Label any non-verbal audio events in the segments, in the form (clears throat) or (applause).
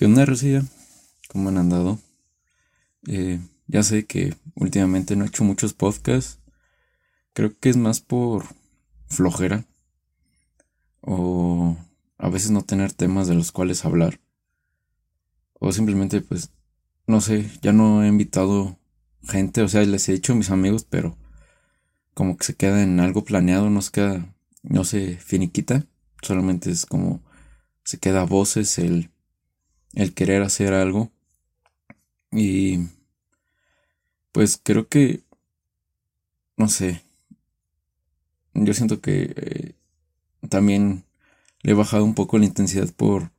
¿Qué onda, Rocía? ¿Cómo han andado? Eh, ya sé que últimamente no he hecho muchos podcasts. Creo que es más por flojera. O a veces no tener temas de los cuales hablar. O simplemente, pues, no sé, ya no he invitado gente. O sea, les he dicho a mis amigos, pero como que se queda en algo planeado, no se queda, no se finiquita. Solamente es como se queda a voces el el querer hacer algo. Y pues creo que, no sé, yo siento que eh, también le he bajado un poco la intensidad por,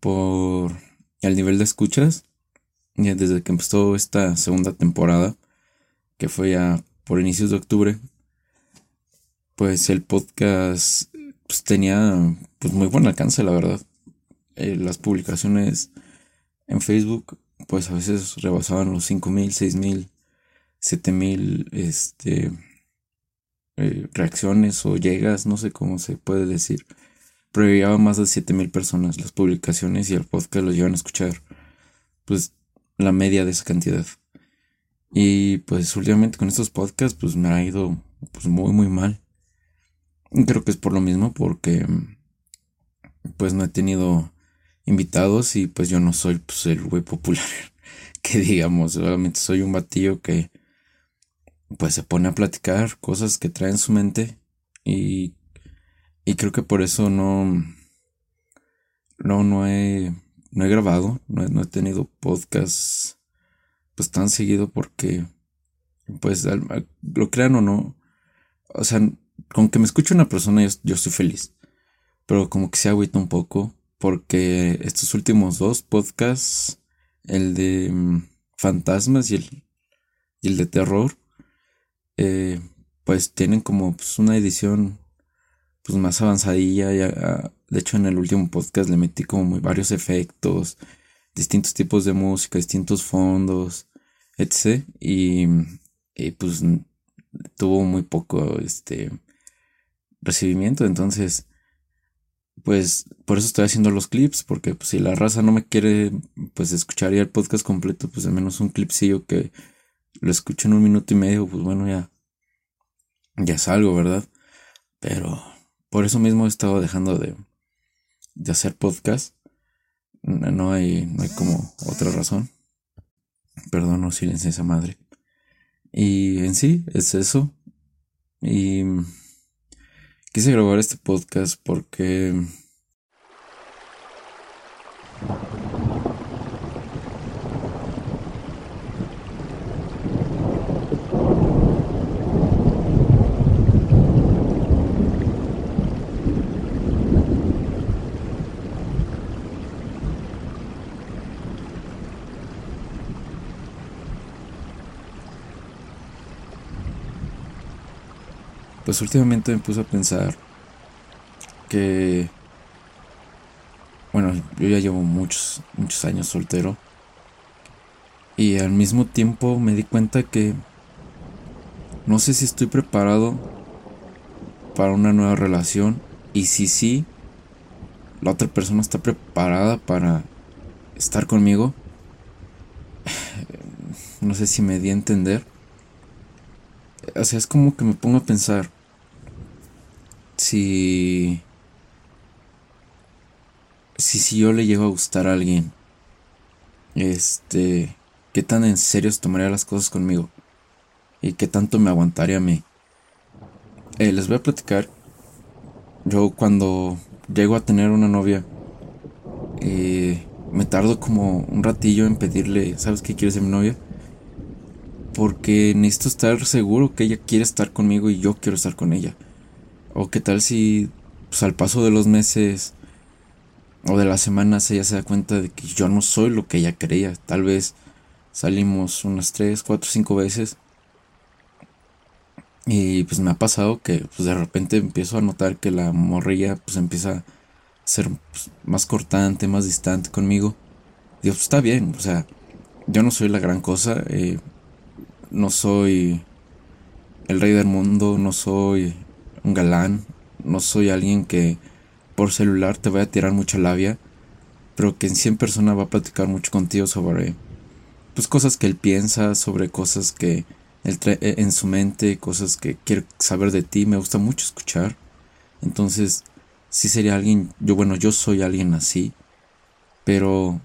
por el nivel de escuchas. Desde que empezó esta segunda temporada, que fue ya por inicios de octubre, pues el podcast pues, tenía pues muy buen alcance, la verdad. Eh, las publicaciones en Facebook, pues a veces rebasaban los 5000, 6000, 7000 este, eh, reacciones o llegas, no sé cómo se puede decir. Pero llegaba más de 7000 personas las publicaciones y el podcast los llevan a escuchar, pues la media de esa cantidad. Y pues últimamente con estos podcasts, pues me ha ido pues muy, muy mal. Creo que es por lo mismo, porque pues no he tenido invitados y pues yo no soy pues, el güey popular (laughs) que digamos, solamente soy un batillo que pues se pone a platicar cosas que trae en su mente y, y creo que por eso no no no he no he grabado, no no he tenido podcast pues tan seguido porque pues lo crean o no, o sea, con que me escuche una persona yo, yo estoy feliz, pero como que se agüita un poco porque estos últimos dos podcasts, el de mm, fantasmas y el, y el de terror, eh, pues tienen como pues, una edición pues más avanzadilla. Ya, ah, de hecho, en el último podcast le metí como varios efectos, distintos tipos de música, distintos fondos, etc. Y, y pues tuvo muy poco este recibimiento. Entonces, pues por eso estoy haciendo los clips, porque pues, si la raza no me quiere pues escuchar ya el podcast completo, pues al menos un clipsillo que lo escucho en un minuto y medio, pues bueno, ya, ya es algo, ¿verdad? Pero por eso mismo he estado dejando de, de hacer podcast. No hay, no hay como otra razón. Perdón, no silencia esa madre. Y en sí, es eso. Y quise grabar este podcast porque Pues últimamente me puse a pensar que, bueno, yo ya llevo muchos, muchos años soltero. Y al mismo tiempo me di cuenta que no sé si estoy preparado para una nueva relación. Y si sí, la otra persona está preparada para estar conmigo. (sighs) No sé si me di a entender. O sea, es como que me pongo a pensar si, si, si yo le llego a gustar a alguien, este, qué tan en serio se tomaría las cosas conmigo y qué tanto me aguantaría a mí. Eh, les voy a platicar. Yo cuando llego a tener una novia, eh, me tardo como un ratillo en pedirle, ¿sabes qué quieres de mi novia? Porque necesito estar seguro que ella quiere estar conmigo y yo quiero estar con ella. O qué tal si pues, al paso de los meses o de las semanas ella se da cuenta de que yo no soy lo que ella creía. Tal vez salimos unas 3, 4, 5 veces. Y pues me ha pasado que pues de repente empiezo a notar que la morrilla pues empieza a ser pues, más cortante, más distante conmigo. Digo, pues está bien, o sea, yo no soy la gran cosa, eh, no soy el rey del mundo, no soy un galán, no soy alguien que por celular te vaya a tirar mucha labia, pero que en 100 personas va a platicar mucho contigo sobre pues cosas que él piensa, sobre cosas que él eh, en su mente, cosas que quiere saber de ti, me gusta mucho escuchar. Entonces, sí sería alguien, yo bueno, yo soy alguien así, pero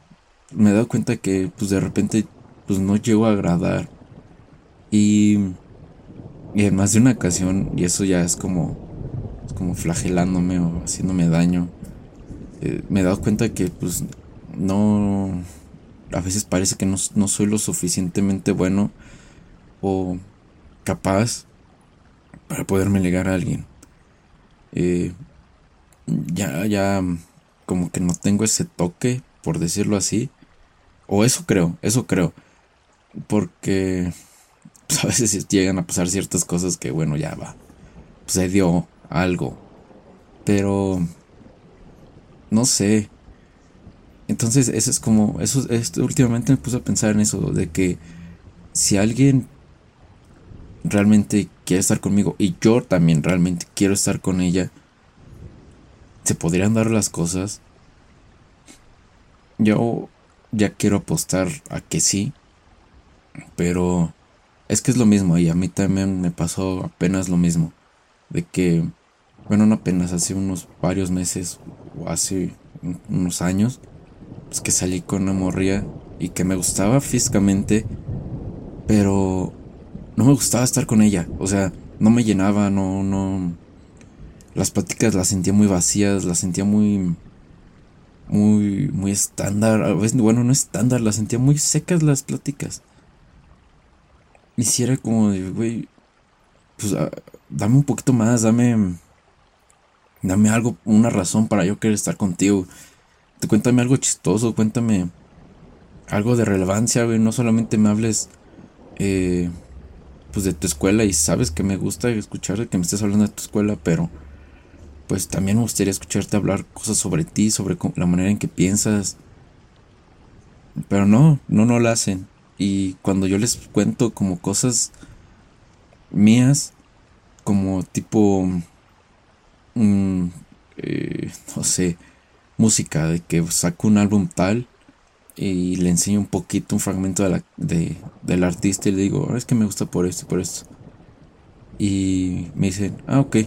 me he dado cuenta que pues de repente pues no llego a agradar. Y, y en más de una ocasión, y eso ya es como, como flagelándome o haciéndome daño, eh, me he dado cuenta que pues no, a veces parece que no, no soy lo suficientemente bueno o capaz para poderme ligar a alguien. Eh, ya, ya, como que no tengo ese toque, por decirlo así. O eso creo, eso creo. Porque pues, (laughs) a veces llegan a pasar ciertas cosas que, bueno, ya va. Se dio algo. Pero... No sé. Entonces, eso es como... Eso, esto, últimamente me puse a pensar en eso. De que si alguien realmente quiere estar conmigo y yo también realmente quiero estar con ella, se podrían dar las cosas. Yo ya quiero apostar a que sí, pero es que es lo mismo y a mí también me pasó apenas lo mismo, de que, bueno, no apenas, hace unos varios meses o hace unos años, pues que salí con una morría y que me gustaba físicamente, pero no me gustaba estar con ella. O sea, no me llenaba, no, no. Las pláticas las sentía muy vacías, las sentía muy. Muy, muy estándar. Bueno, no estándar, las sentía muy secas las pláticas. Y si como de, güey, pues ah, dame un poquito más, dame. Dame algo, una razón para yo querer estar contigo. Te cuéntame algo chistoso, cuéntame algo de relevancia, güey. No solamente me hables eh, pues de tu escuela y sabes que me gusta escuchar que me estés hablando de tu escuela, pero pues también me gustaría escucharte hablar cosas sobre ti, sobre la manera en que piensas. Pero no, no, no lo hacen. Y cuando yo les cuento como cosas mías, como tipo, mm, eh, no sé, música, de que saco un álbum tal, y le enseño un poquito, un fragmento de la, de, del artista y le digo, es que me gusta por esto y por esto. Y me dicen, ah, ok.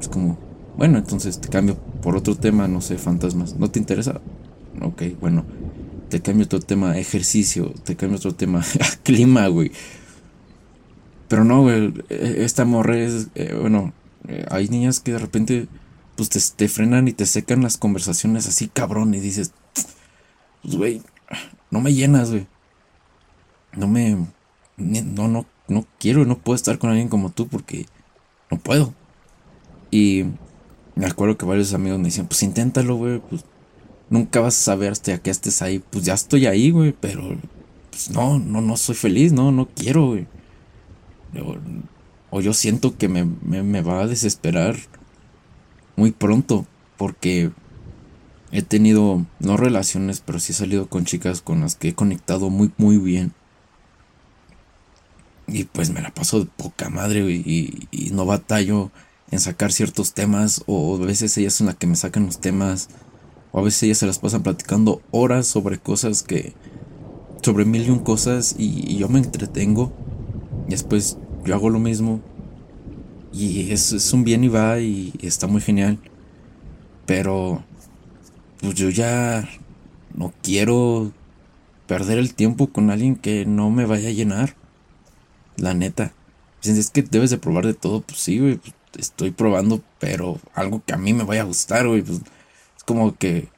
Es como, bueno, entonces te cambio por otro tema, no sé, fantasmas. ¿No te interesa? Ok, bueno. Te cambio otro tema, ejercicio. Te cambio otro tema, (laughs) clima, güey. Pero no, güey, e, esta morre es, eh, bueno, eh, hay niñas que de repente, pues te, te frenan y te secan las conversaciones así, cabrón, y dices, pues, güey, no me llenas, güey. No me. No, no, no quiero, no puedo estar con alguien como tú porque no puedo. Y me acuerdo que varios amigos me decían, pues inténtalo, güey, pues nunca vas a saber hasta que estés ahí. Pues ya estoy ahí, güey, pero pues no, no, no soy feliz, no, no quiero, güey. O, yo siento que me, me va a desesperar muy pronto porque he tenido, no relaciones, pero sí he salido con chicas con las que he conectado muy, muy bien. Y pues me la paso de poca madre y, y, no batallo en sacar ciertos temas o a veces ellas son las que me sacan los temas a veces ellas se las pasan platicando horas sobre cosas que sobre mil y un cosas y, yo me entretengo y después yo hago lo mismo y es, es un bien y va y está muy genial pero pues yo ya no quiero perder el tiempo con alguien que no me vaya a llenar. La neta. Es que debes de probar de todo. Pues sí, güey. Pues, estoy probando, pero algo que a mí me vaya a gustar, güey. Pues, es como que.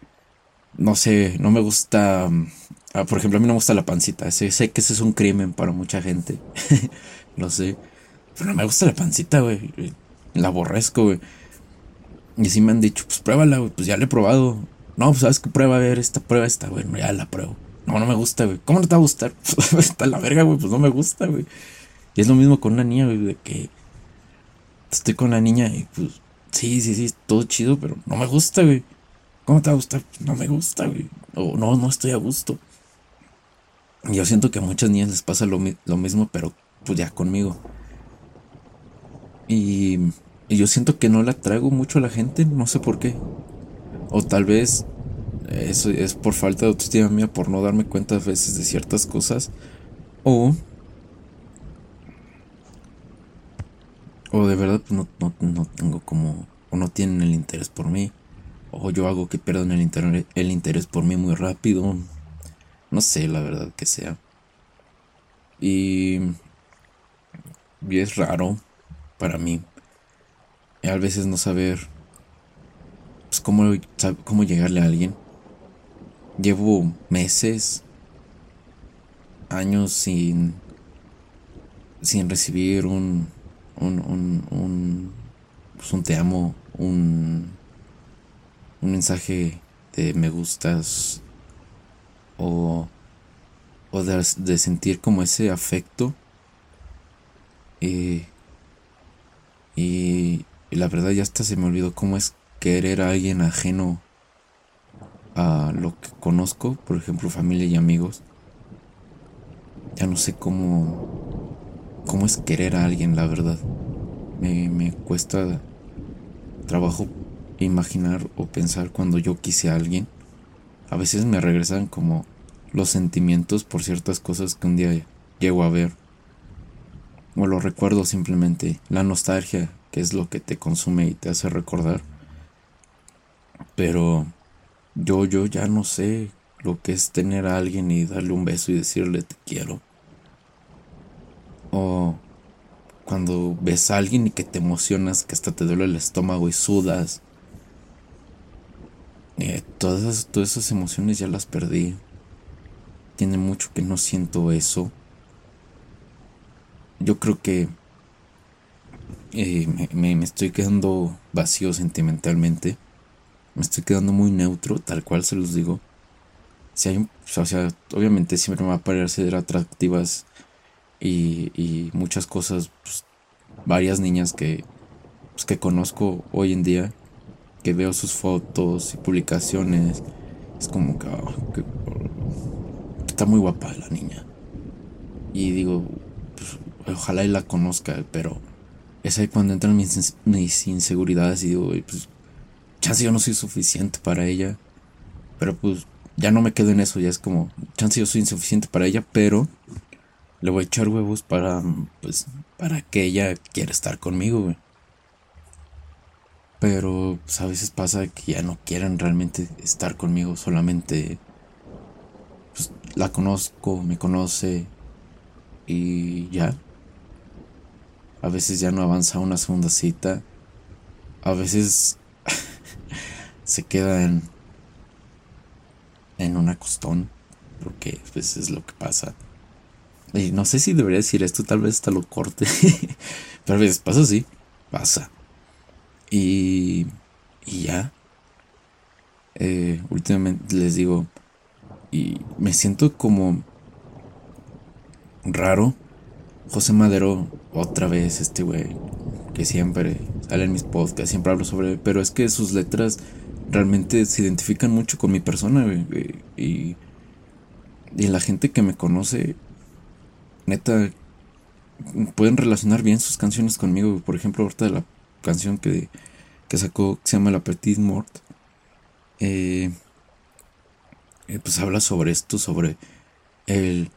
No sé, no me gusta. Mm, ah, por ejemplo, a mí no me gusta la pancita. Sé, sé que ese es un crimen para mucha gente. (laughs) lo sé. Pero no me gusta la pancita, güey. La aborrezco, güey. Y sí me han dicho, pues pruébala, güey. Pues ya la he probado. No, pues sabes qué prueba, a ver, esta prueba está, bueno, ya la pruebo. No, no me gusta, güey. ¿Cómo no te va a gustar? (laughs) está la verga, güey, pues no me gusta, güey. Y es lo mismo con una niña, güey, de que estoy con la niña y pues sí, sí, sí, todo chido, pero no me gusta, güey. ¿Cómo te va? No me gusta, güey. O no, no estoy a gusto. Yo siento que a muchas niñas les pasa lo, mismo, pero pues ya conmigo. Y, yo siento que no la traigo mucho a la gente, no sé por qué. O tal vez eso es por falta de autoestima mía, por no darme cuenta a veces de ciertas cosas. O. O de verdad no, no, no tengo como. O no tienen el interés por mí. O yo hago que pierdan el, el interés por mí muy rápido. No sé, la verdad que sea. Y. Y es raro para mí. A veces no saber. Pues cómo, cómo llegarle a alguien. Llevo meses, años sin, sin recibir un, un, un, un, pues un te amo, un, un mensaje de me gustas o, o de, de sentir como ese afecto. y, y la verdad ya hasta se me olvidó cómo es querer a alguien ajeno a lo que conozco, por ejemplo, familia y amigos. Ya no sé cómo, cómo es querer a alguien, la verdad. Me, me cuesta trabajo imaginar o pensar cuando yo quise a alguien. A veces me regresan como los sentimientos por ciertas cosas que un día llego a ver. O lo recuerdo simplemente. La nostalgia, que es lo que te consume y te hace recordar. Pero yo, yo ya no sé lo que es tener a alguien y darle un beso y decirle te quiero. O cuando ves a alguien y que te emocionas, que hasta te duele el estómago y sudas. Eh, todas, todas esas emociones ya las perdí. Tiene mucho que no siento eso. Yo creo que eh, me, me estoy quedando vacío sentimentalmente me estoy quedando muy neutro, tal cual se los digo. Si hay, o sea, obviamente siempre me va a parecer atractivas y, y muchas cosas, pues, varias niñas que, pues, que conozco hoy en día, que veo sus fotos y publicaciones, es como que, ah, está muy guapa la niña. Y digo, pues, ojalá y la conozca, pero es ahí cuando entran mis, mis inseguridades y digo, pues chance yo no soy suficiente para ella. Pero pues ya no me quedo en eso, ya es como, chance yo soy insuficiente para ella, pero le voy a echar huevos para, pues, para que ella quiera estar conmigo, Pero pues, a veces pasa que ya no quieren realmente estar conmigo, solamente pues, la conozco, me conoce y ya. A veces ya no avanza una segunda cita. A veces (laughs) se queda en, en un porque pues es lo que pasa. Y no sé si debería decir esto, tal vez hasta lo corte, (laughs) pero a veces pasa así, pasa. Y, y ya. Eh, últimamente les digo, y me siento como raro. José Madero, otra vez, este güey, que siempre sale en mis podcasts, siempre hablo sobre él, pero es que sus letras realmente se identifican mucho con mi persona, Y, y la gente que me conoce, neta, pueden relacionar bien sus canciones conmigo. Por ejemplo, ahorita la canción que, que sacó, que se llama La Petite Mort, eh, eh, pues habla sobre esto, sobre el,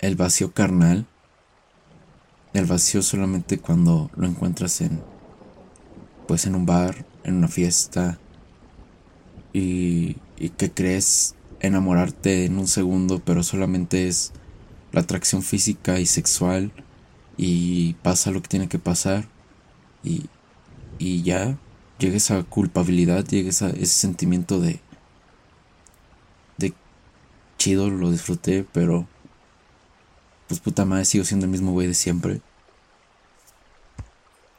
el vacío carnal. El vacío solamente cuando lo encuentras en, pues en un bar, en una fiesta, y, que crees enamorarte en un segundo, pero solamente es la atracción física y sexual y pasa lo que tiene que pasar y, y ya llega esa culpabilidad, llega ese sentimiento de, de chido, lo disfruté, pero pues puta madre, sigo siendo el mismo güey de siempre.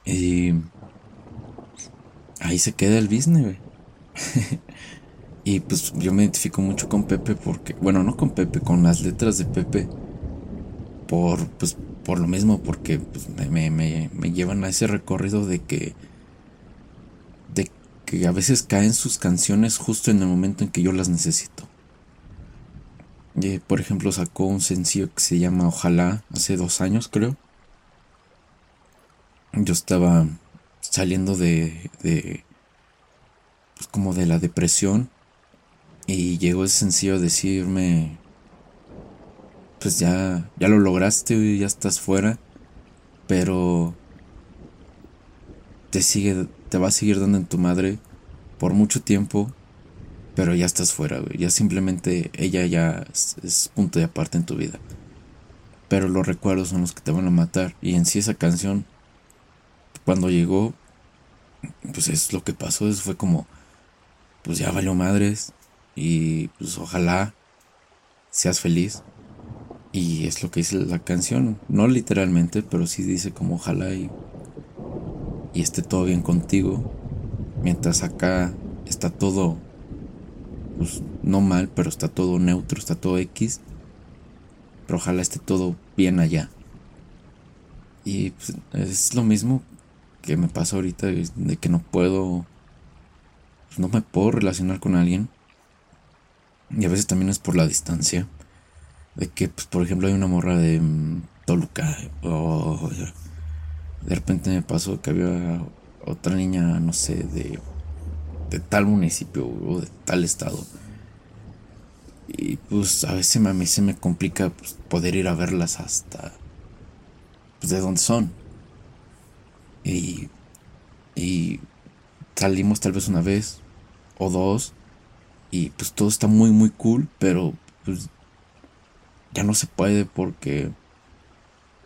Y ahí se queda el business, güey. (laughs) y pues yo me identifico mucho con Pepe porque, bueno, no con Pepe, con las letras de Pepe. Por, pues, por lo mismo, porque pues, me, me, me llevan a ese recorrido de que, de que a veces caen sus canciones justo en el momento en que yo las necesito. Y, por ejemplo, sacó un sencillo que se llama Ojalá hace dos años, creo. Yo estaba saliendo de, de pues como de la depresión Y llegó ese sencillo a decirme, pues ya, ya lo lograste, ya estás fuera, pero te sigue, te va a seguir dando en tu madre por mucho tiempo, pero ya estás fuera. Ya simplemente ella ya es, punto de aparte en tu vida. Pero los recuerdos son los que te van a matar. Y en sí esa canción, cuando llegó, pues es lo que pasó. fue como, pues ya valió madres. Y pues ojalá seas feliz. Y es lo que dice la canción. No literalmente, pero sí dice como ojalá y y esté todo bien contigo, mientras acá está todo, pues no mal, pero está todo neutro, está todo X, pero ojalá esté todo bien allá. Y pues, es lo mismo que me pasa ahorita, de que no puedo, pues, no me puedo relacionar con alguien. Y a veces también es por la distancia. De que, pues, por ejemplo, hay una morra de mm, Toluca o de repente me pasó que había otra niña, no sé, de, de tal municipio o de tal estado. Y pues a veces mí se me complica pues, poder ir a verlas hasta pues, de dónde son. Y, y salimos tal vez una vez o dos. Y pues todo está muy, muy cool, pero pues ya no se puede porque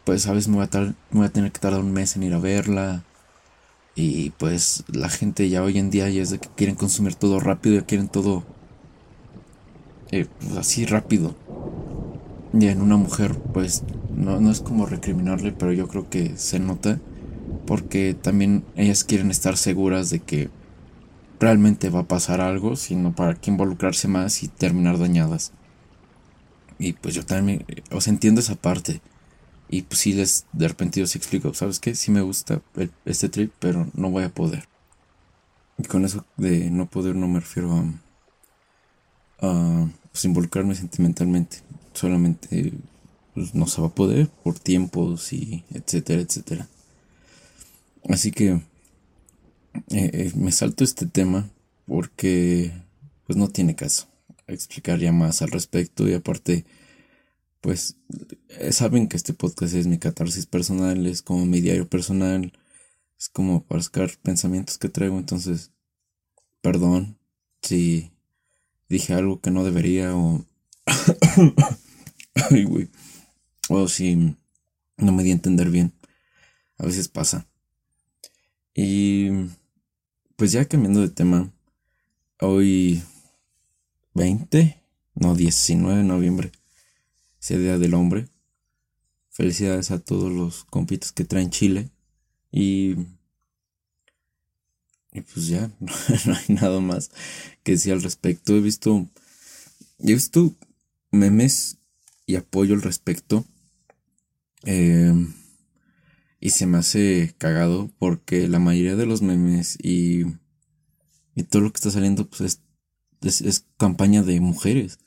pues sabes, me voy, a voy a tener que tardar un mes en ir a verla. Y pues la gente ya hoy en día ya es de que quieren consumir todo rápido, ya quieren todo eh, pues, así rápido. Y en una mujer, pues no, no es como recriminarle, pero yo creo que se nota. Porque también ellas quieren estar seguras de que realmente va a pasar algo, sino para que involucrarse más y terminar dañadas. Y pues yo también, os entiendo esa parte. Y pues sí les de repente yo sí explico, ¿sabes qué? Sí me gusta este trip, pero no voy a poder. Y con eso de no poder no me refiero a, a pues, involucrarme sentimentalmente. Solamente pues, no se va a poder por tiempos y etcétera, etcétera. Así que eh, eh, me salto este tema porque pues no tiene caso explicar ya más al respecto y aparte pues eh, saben que este podcast es mi catarsis personal, es como mi diario personal, es como para sacar pensamientos que traigo, entonces, perdón si dije algo que no debería o... (coughs) Ay, güey. O si no me di a entender bien. A veces pasa. Y pues ya cambiando de tema, hoy 20, no 19 de noviembre, sea Día del Hombre. Felicidades a todos los compitos que traen Chile. Y. Y pues ya, (laughs) no, hay nada más que decir al respecto. He visto. He visto memes y apoyo al respecto. Eh, y se me hace cagado porque la mayoría de los memes y, y todo lo que está saliendo pues es campaña de mujeres.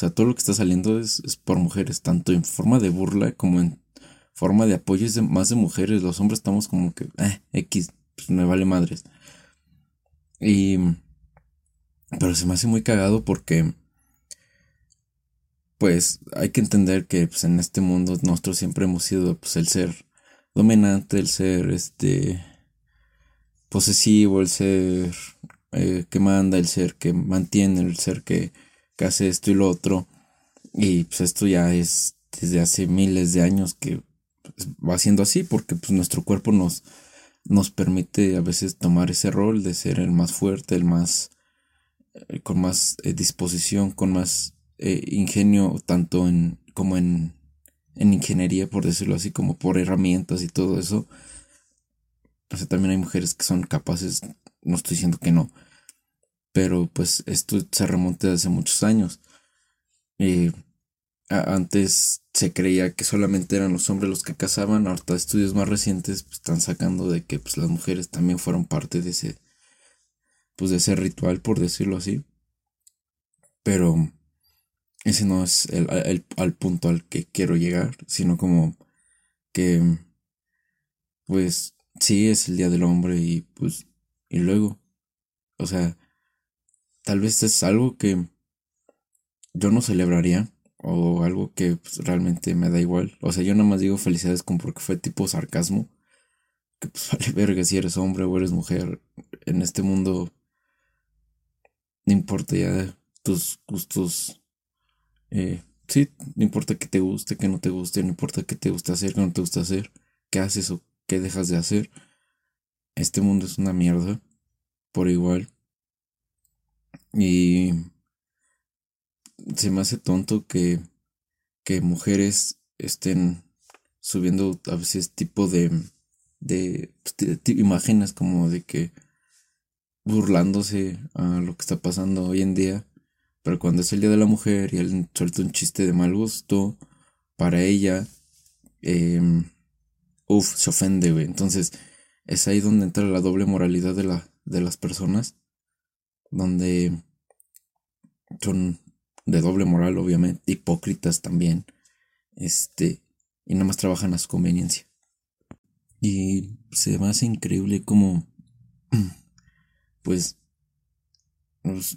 O sea, todo lo que está saliendo es, por mujeres, tanto en forma de burla como en forma de apoyo es de, más de mujeres. Los hombres estamos como que, eh, X, pues me vale madres. Y... Pero se me hace muy cagado porque... Pues hay que entender que pues, en este mundo nosotros siempre hemos sido pues, el ser dominante, el ser este posesivo, el ser eh, que manda, el ser que mantiene, el ser que que hace esto y lo otro. Y pues esto ya es desde hace miles de años que pues, va siendo así porque pues nuestro cuerpo nos, nos permite a veces tomar ese rol de ser el más fuerte, el más eh, con más eh, disposición, con más eh, ingenio, tanto en como en, en ingeniería, por decirlo así, como por herramientas y todo eso. O también hay mujeres que son capaces, no estoy diciendo que no, pero pues esto se remonta hace muchos años. Eh, antes se creía que solamente eran los hombres los que cazaban, ahorita estudios más recientes pues, están sacando de que pues, las mujeres también fueron parte de ese, pues, de ese ritual, por decirlo así. Pero ese no es el, el, al punto al que quiero llegar, sino como que, pues, sí, es el Día del Hombre y pues, y luego, o sea, Tal vez es algo que yo no celebraría o algo que pues, realmente me da igual. O sea, yo nada más digo felicidades como porque fue tipo sarcasmo. Que pues (laughs) vale verga si eres hombre o eres mujer. En este mundo no importa ya tus gustos. Eh, sí, no importa que te guste, que no te guste, no importa que te guste hacer, que no te gusta hacer, qué haces o qué dejas de hacer. Este mundo es una mierda, por igual. Y se me hace tonto que, que mujeres estén subiendo a veces tipo de, de, pues, imágenes como de que burlándose a lo que está pasando hoy en día. Pero cuando es el Día de la Mujer y él suelta un chiste de mal gusto, para ella, eh, uff, se ofende, güey. Entonces, es ahí donde entra la doble moralidad de, la, de las personas, donde son de doble moral, obviamente, hipócritas también, este, y nada más trabajan a su conveniencia. Y se me hace increíble como, (clears throat) pues, pues,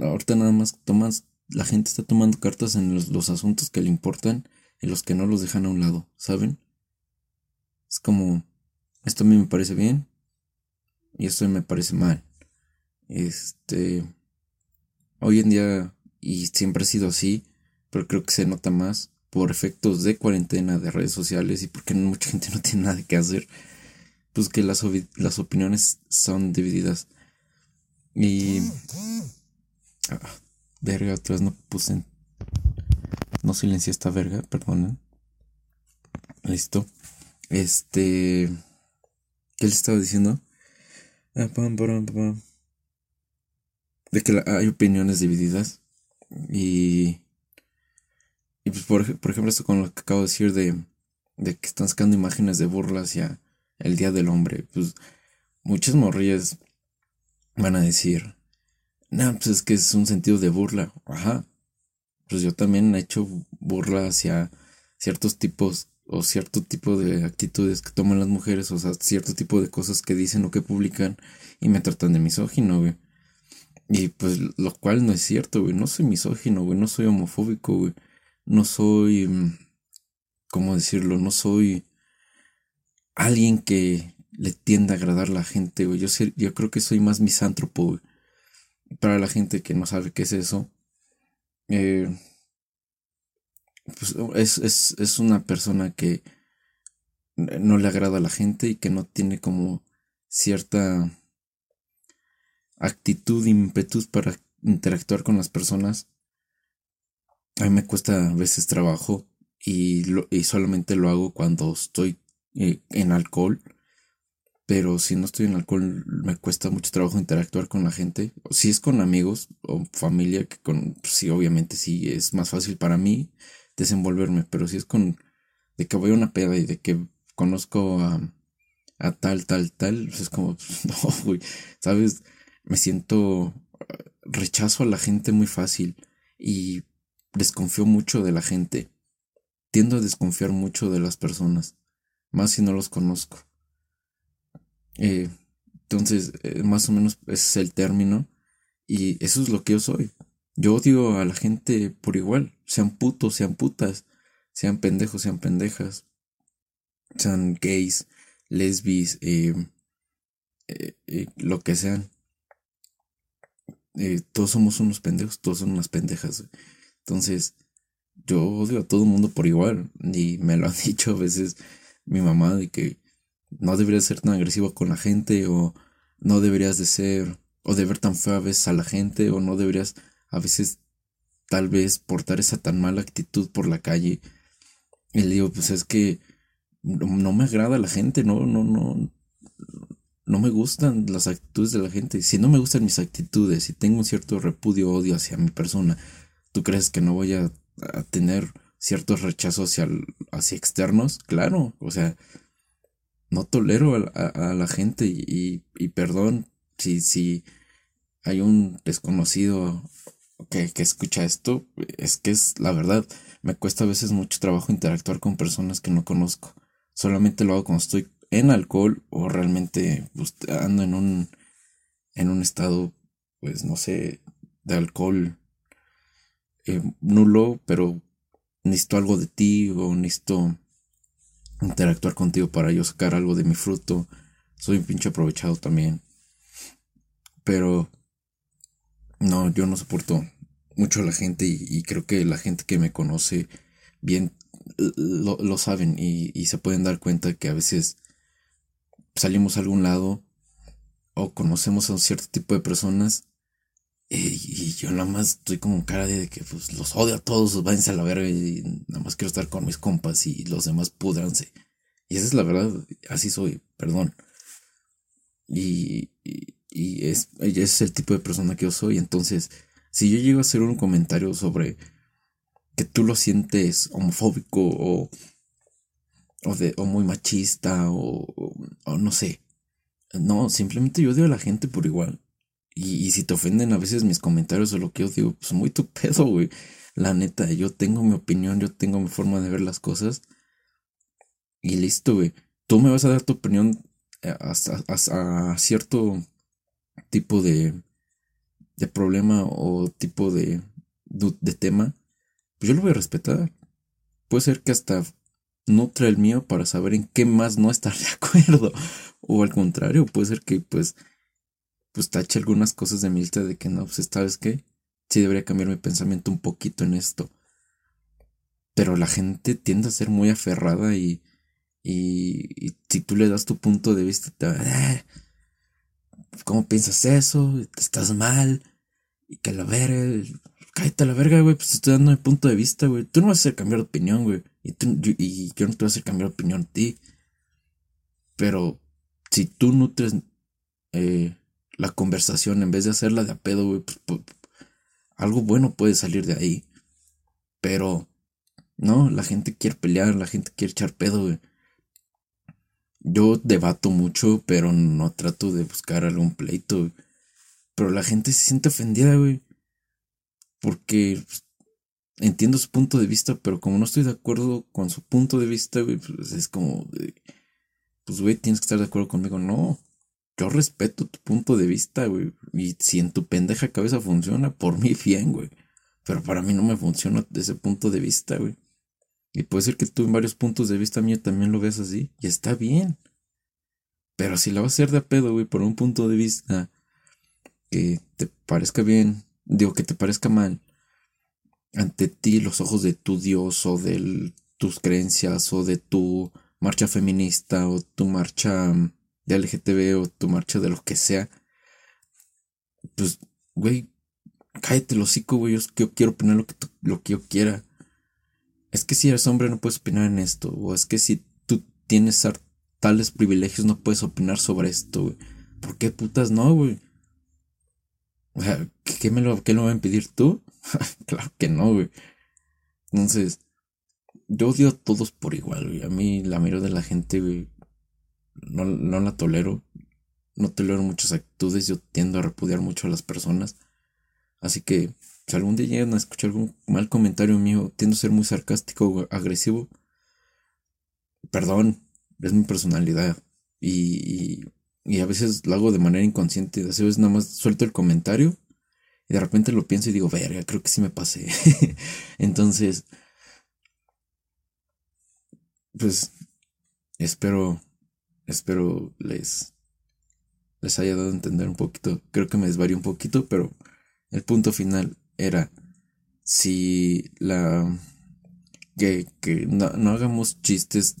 ahorita nada más tomas, la gente está tomando cartas en los, los asuntos que le importan y los que no los dejan a un lado, ¿saben? Es como, esto a mí me parece bien y esto me parece mal. Este, hoy en día y siempre ha sido así, pero creo que se nota más por efectos de cuarentena, de redes sociales y porque (laughs) mucha gente no tiene nada que hacer, pues que las, las opiniones son divididas. Y... Ah, verga, otra vez no puse... No silencié esta verga, perdonen. Listo. Este... ¿Qué les estaba diciendo? Ah, de que hay opiniones divididas. Y, y pues por, ejemplo, esto con lo que acabo de decir de, de que están sacando imágenes de burla hacia el Día del Hombre, pues muchas morrillas van a decir, no, pues es que es un sentido de burla. Ajá. Pues yo también he hecho burla hacia ciertos tipos o cierto tipo de actitudes que toman las mujeres, o sea, cierto tipo de cosas que dicen o que publican y me tratan de misógino. Y pues lo cual no es cierto, güey. No soy misógino, güey. No soy homofóbico, güey. No soy... Mm, ¿Cómo decirlo? No soy alguien que le tienda a agradar a la gente, güey. Yo, yo creo que soy más misántropo, güey. Para la gente que no sabe qué es eso. Eh, pues es, es, es una persona que no le agrada a la gente y que no tiene como cierta actitud, ímpetus para interactuar con las personas. A mí me cuesta a veces trabajo y, y solamente lo hago cuando estoy eh, en alcohol. Pero si no estoy en alcohol me cuesta mucho trabajo interactuar con la gente. Si es con amigos o familia, que con, pues sí, obviamente sí es más fácil para mí desenvolverme. Pero si es con de que voy a una peda y de que conozco a, a tal, tal, tal, pues es como, (laughs) no, güey, ¿sabes? Me siento rechazo a la gente muy fácil y desconfío mucho de la gente. Tiendo a desconfiar mucho de las personas, más si no los conozco. Eh, entonces, eh, más o menos ese es el término y eso es lo que yo soy. Yo odio a la gente por igual, sean putos, sean putas, sean pendejos, sean pendejas, sean gays, lesbis, eh, lo que sean. Eh, todos somos unos pendejos, todos son unas pendejas. Entonces, yo odio a todo el mundo por igual. Y me lo (laughs) han dicho a veces mi mamá de que no deberías ser tan agresivo con la gente o no deberías de ser o de ver tan feo a veces a la gente o no deberías a veces tal vez portar esa tan mala actitud por la calle. Y le digo, pues es que no, no me agrada la gente, no, no, no, no me gustan las actitudes de la gente. Si no me gustan mis actitudes, si tengo un cierto repudio odio hacia mi persona, ¿tú crees que no voy a, tener ciertos rechazos hacia, hacia, externos? Claro, o sea, no tolero a, la gente y, y, perdón si, si hay un desconocido que, que escucha esto, es que es la verdad. Me cuesta a veces mucho trabajo interactuar con personas que no conozco. Solamente lo hago cuando estoy en alcohol o realmente pues, ando en un, en un estado, pues no sé, de alcohol eh, nulo, pero necesito algo de ti o necesito interactuar contigo para yo sacar algo de mi fruto. Soy un pinche aprovechado también. Pero no, yo no soporto mucho a la gente y, creo que la gente que me conoce bien lo, saben y, y, se pueden dar cuenta que a veces salimos a algún lado o conocemos a un cierto tipo de personas y, yo nada más estoy como cara de que pues los odio a todos, váyanse a la verga y nada más quiero estar con mis compas y los demás pudranse. Y esa es la verdad, así soy, perdón. Y, y, es, es el tipo de persona que yo soy. Entonces, si yo llego a hacer un comentario sobre que tú lo sientes homofóbico o, o, de, o muy machista o, o, no sé. No, simplemente yo odio a la gente por igual. Y, y, si te ofenden a veces mis comentarios o lo que yo digo, pues muy tu (laughs) pedo, güey. La neta, yo tengo mi opinión, yo tengo mi forma de ver las cosas. Y listo, güey. Tú me vas a dar tu opinión eh, a, cierto tipo de, de problema o tipo de, de tema. Pues yo lo voy a respetar. Puede ser que hasta nutre el mío para saber en qué más no estar de (laughs) acuerdo. O al contrario, puede ser que pues pues tache algunas cosas de mi lista de que no, pues sabes qué, sí debería cambiar mi pensamiento un poquito en esto. Pero la gente tiende a ser muy aferrada y, y, si tú le das tu punto de vista, te ah, ¿cómo piensas eso? Estás mal. Y que la verga, cállate a la verga, güey, pues estoy dando mi punto de vista, güey. Tú no vas a hacer cambiar de opinión, güey. Y, yo, y yo no te voy a hacer cambiar de opinión a ti. Pero si tú nutres eh, la conversación en vez de hacerla de a pedo, güey, pues, pues, algo bueno puede salir de ahí. Pero, no, la gente quiere pelear, la gente quiere echar pedo, güey. Yo debato mucho, pero no trato de buscar algún pleito. Pero la gente se siente ofendida, güey. Porque entiendo su punto de vista, pero como no estoy de acuerdo con su punto de vista, güey, pues es como pues, güey, tienes que estar de acuerdo conmigo. No, yo respeto tu punto de vista, güey. Y si en tu pendeja cabeza funciona, por mí bien, güey. Pero para mí no me funciona ese punto de vista, güey. Y puede ser que tú en varios puntos de vista mío también lo veas así. Y está bien. Pero si la vas a hacer de a pedo, güey, por un punto de vista que te parezca bien, digo que te parezca mal, ante ti, los ojos de tu Dios o de tus creencias o de tu marcha feminista o tu marcha de LGTB o tu marcha de lo que sea, pues, güey, cállate el hocico, güey, yo, quiero opinar lo que, lo que yo quiera. Es que si eres hombre no puedes opinar en esto, o es que si tú tienes tales privilegios no puedes opinar sobre esto, güey. ¿Por qué putas no, güey? ¿Qué, me lo, qué lo va a impedir tú? (laughs) claro que no, güey. Entonces, yo odio a todos por igual, güey. A mí la mayoría de la gente, güey, no, no la tolero. No tolero muchas actitudes. Yo tiendo a repudiar mucho a las personas. Así que si algún día llegan a escuchar algún mal comentario mío, tiendo a ser muy sarcástico o agresivo. Perdón, es mi personalidad. Y, a veces lo hago de manera inconsciente. A veces nada más suelto el comentario y de repente lo pienso y digo, verga, creo que sí me pasé. (laughs) Entonces, pues espero Espero les, les haya dado a entender un poquito. Creo que me desvarié un poquito, pero el punto final era si la que, que no, no, hagamos chistes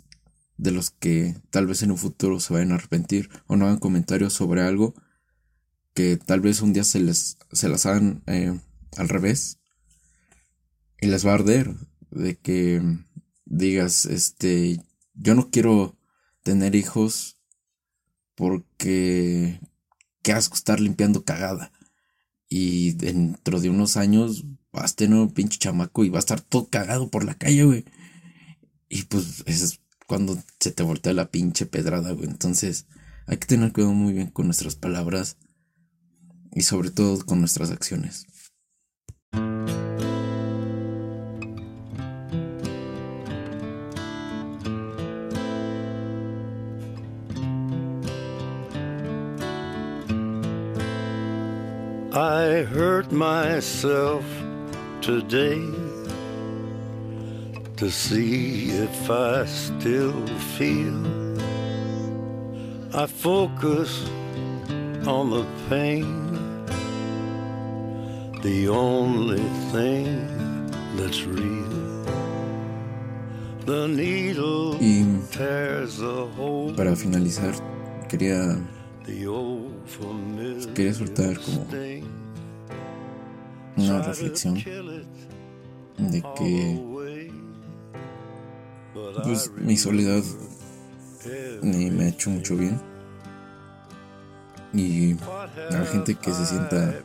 de los que tal vez en un futuro se vayan a arrepentir o no hagan comentarios sobre algo que tal vez un día se les se las hagan eh, al revés y les va a arder de que digas este yo no quiero tener hijos porque qué asco estar limpiando cagada. Y dentro de unos años vas a tener un pinche chamaco y va a estar todo cagado por la calle, güey. Y pues es cuando se te voltea la pinche pedrada, güey. Entonces hay que tener cuidado muy bien con nuestras palabras y sobre todo con nuestras acciones. To see if I still feel. I focus on the pain, the only thing that's real. The needle Y tears the hole. para finalizar, quería, quería soltar como una reflexión de que pues mi soledad me ha hecho mucho bien. Y a la gente que se sienta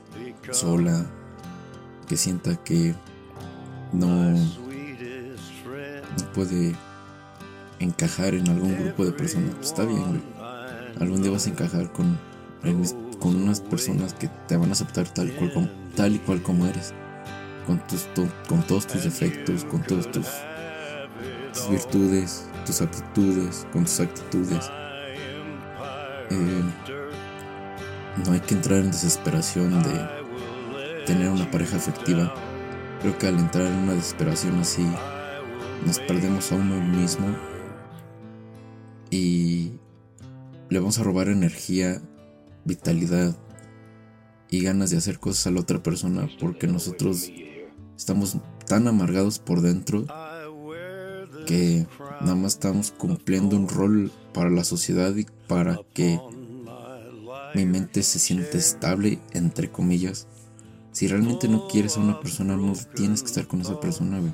sola, que sienta que no, no puede encajar en algún grupo de personas, pues está bien. Algún día vas a encajar con, con unas personas que te van a aceptar tal, cual tal y cual como eres. Con, tus, con todos tus defectos, con todas tus, virtudes, tus aptitudes, con tus actitudes. Eh, no hay que entrar en desesperación de tener una pareja afectiva. Creo que al entrar en una desesperación así, nos perdemos a uno mismo y le vamos a robar energía, vitalidad y ganas de hacer cosas a la otra persona porque nosotros estamos tan amargados por dentro que nada más estamos cumpliendo un rol para la sociedad y para que mi mente se siente estable, entre comillas. Si realmente no quieres a una persona, no tienes que estar con esa persona, güey.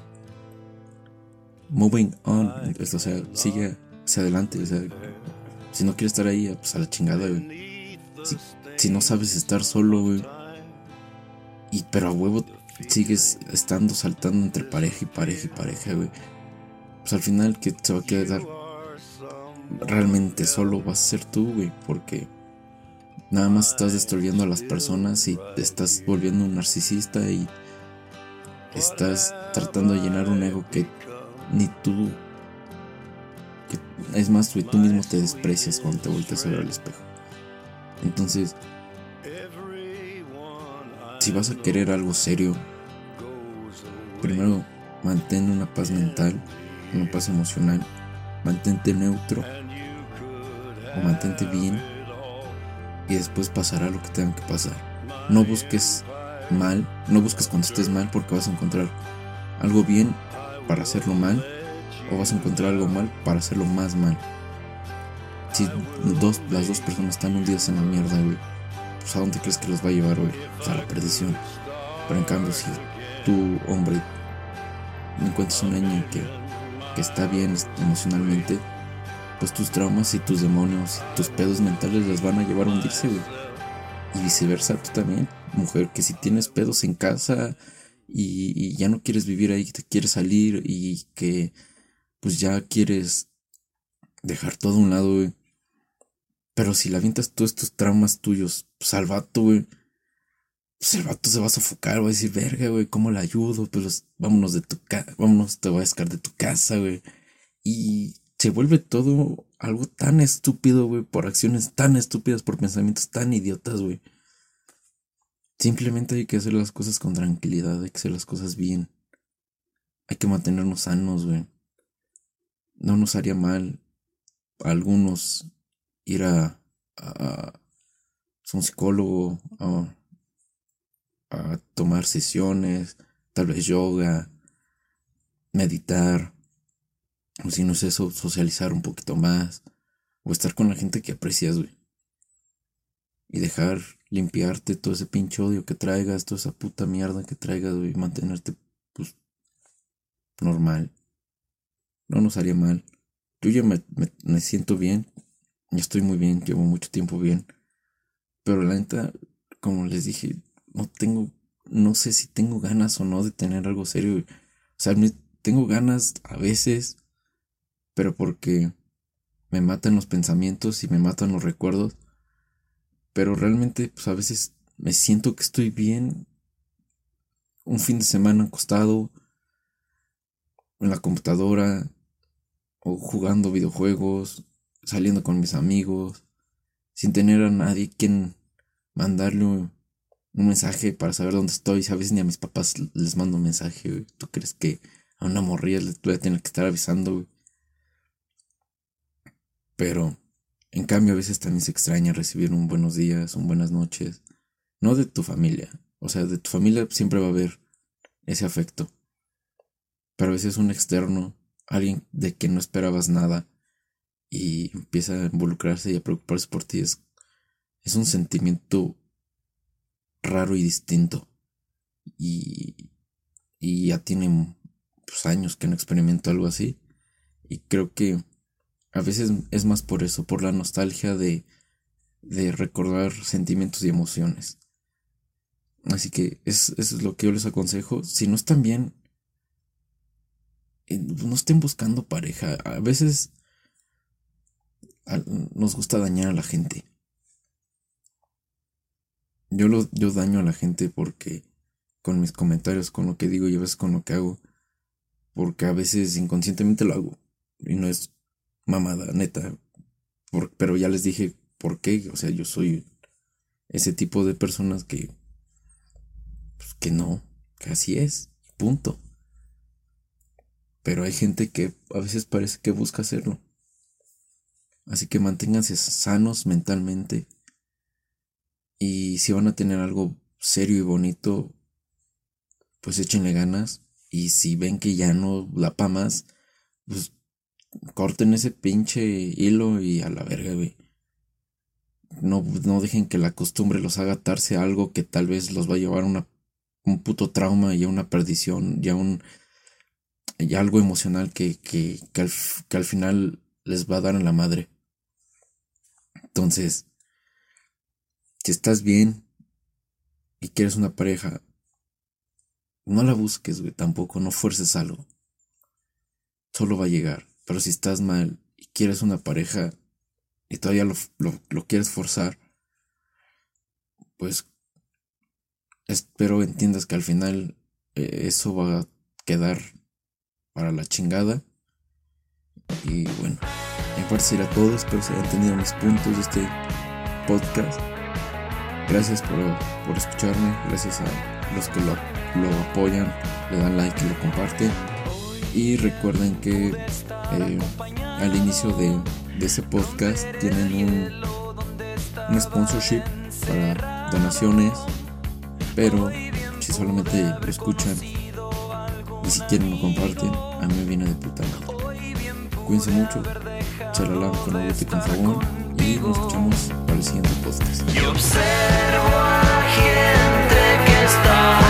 Moving on, o sea, sigue hacia adelante, o sea, si no quieres estar ahí, pues a la chingada, güey. Si, no sabes estar solo, güey, y pero a huevo sigues estando saltando entre pareja y pareja y pareja, güey. Pues al final que se va a quedar realmente solo vas a ser tú, güey, porque nada más estás destruyendo a las personas y te estás volviendo un narcisista y estás tratando de llenar un ego que ni tú es más, güey, tú mismo te desprecias cuando te volteas a ver al espejo. Entonces, si vas a querer algo serio, primero mantén una paz mental, una paz emocional, mantente neutro o mantente bien y después pasará lo que tenga que pasar. No busques mal, no busques cuando estés mal porque vas a encontrar algo bien para hacerlo mal o vas a encontrar algo mal para hacerlo más mal. Si las dos personas están hundidas en la mierda, güey, pues a dónde crees que los va a llevar? Pues a la perdición. Pero en cambio, si tú, hombre, encuentras una niña que, que está bien emocionalmente, pues tus traumas y tus demonios, tus pedos mentales las van a llevar a hundirse, güey. Y viceversa, tú también, mujer, que si tienes pedos en casa y, ya no quieres vivir ahí, te quieres salir y que pues ya quieres dejar todo a un lado, güey. Pero si le avientas todos estos traumas tuyos pues, al vato, güey, pues el vato se va a sofocar, va a decir, verga, güey, ¿cómo le ayudo? Pues vámonos de tu casa, vámonos, te voy a sacar de tu casa, güey. Y se vuelve todo algo tan estúpido, güey, por acciones tan estúpidas, por pensamientos tan idiotas, güey. Simplemente hay que hacer las cosas con tranquilidad, hay que hacer las cosas bien. Hay que mantenernos sanos, güey. No nos haría mal a algunos ir a, a, un psicólogo, a, a tomar sesiones, tal vez yoga, meditar, o si no es eso, socializar un poquito más, o estar con la gente que aprecias, güey. Y dejar limpiarte todo ese pinche odio que traigas, toda esa puta mierda que traigas, güey, mantenerte, pues, normal. No nos haría mal. Yo ya me, me, me siento bien, ya estoy muy bien, llevo mucho tiempo bien. Pero la neta, como les dije, no tengo, no sé si tengo ganas o no de tener algo serio. O sea, tengo ganas a veces, pero porque me matan los pensamientos y me matan los recuerdos. Pero realmente, pues a veces me siento que estoy bien. Un fin de semana acostado en la computadora o jugando videojuegos, saliendo con mis amigos, sin tener a nadie quien mandarle un mensaje para saber dónde estoy. A veces ni a mis papás les mando un mensaje. ¿Tú crees que a una morrilla les voy a tener que estar avisando? Pero, en cambio, a veces también se extraña recibir un buenos días, un buenas noches. No de tu familia. O sea, de tu familia siempre va a haber ese afecto. Pero a veces un externo, alguien de quien no esperabas nada y empieza a involucrarse y a preocuparse por ti, es, es un sentimiento raro y distinto. Y, y ya tiene pues, años que no experimento algo así. Y creo que a veces es más por eso, por la nostalgia de, de recordar sentimientos y emociones. Así que es, eso es lo que yo les aconsejo. Si no están bien, eh, no estén buscando pareja. A veces nos gusta dañar a la gente. Yo, lo, yo daño a la gente porque con mis comentarios, con lo que digo y a veces con lo que hago, porque a veces inconscientemente lo hago y no es mamada, neta. pero ya les dije por qué, o sea, yo soy ese tipo de personas que, pues, que no, que así es, punto. Pero hay gente que a veces parece que busca hacerlo. Así que manténganse sanos mentalmente y si van a tener algo serio y bonito, pues échenle ganas. Y si ven que ya no la pa más, pues corten ese pinche hilo y a la verga, güey. No, no dejen que la costumbre los haga atarse a algo que tal vez los va a llevar a una, un puto trauma y a una perdición, ya un ya algo emocional que, que, que, al, que al final les va a dar en la madre. Entonces, si estás bien y quieres una pareja, no la busques, güey, tampoco, no fuerces algo. Solo va a llegar. Pero si estás mal y quieres una pareja y todavía lo, quieres forzar, pues espero entiendas que al final eh, eso va a quedar para la chingada. Y bueno, en parte a todos, espero que se hayan entendido mis puntos de este podcast. Gracias por, por escucharme, gracias a los que lo, lo, apoyan, le dan like y lo comparten. Y recuerden que eh, al inicio de, de ese podcast tienen un, un sponsorship para donaciones, pero si solamente escuchan y si quieren lo comparten, a mí me viene de puta madre. Cuídense mucho, lavan con agua y con favor y nos escuchamos para el siguiente podcast. Y observo a la gente que está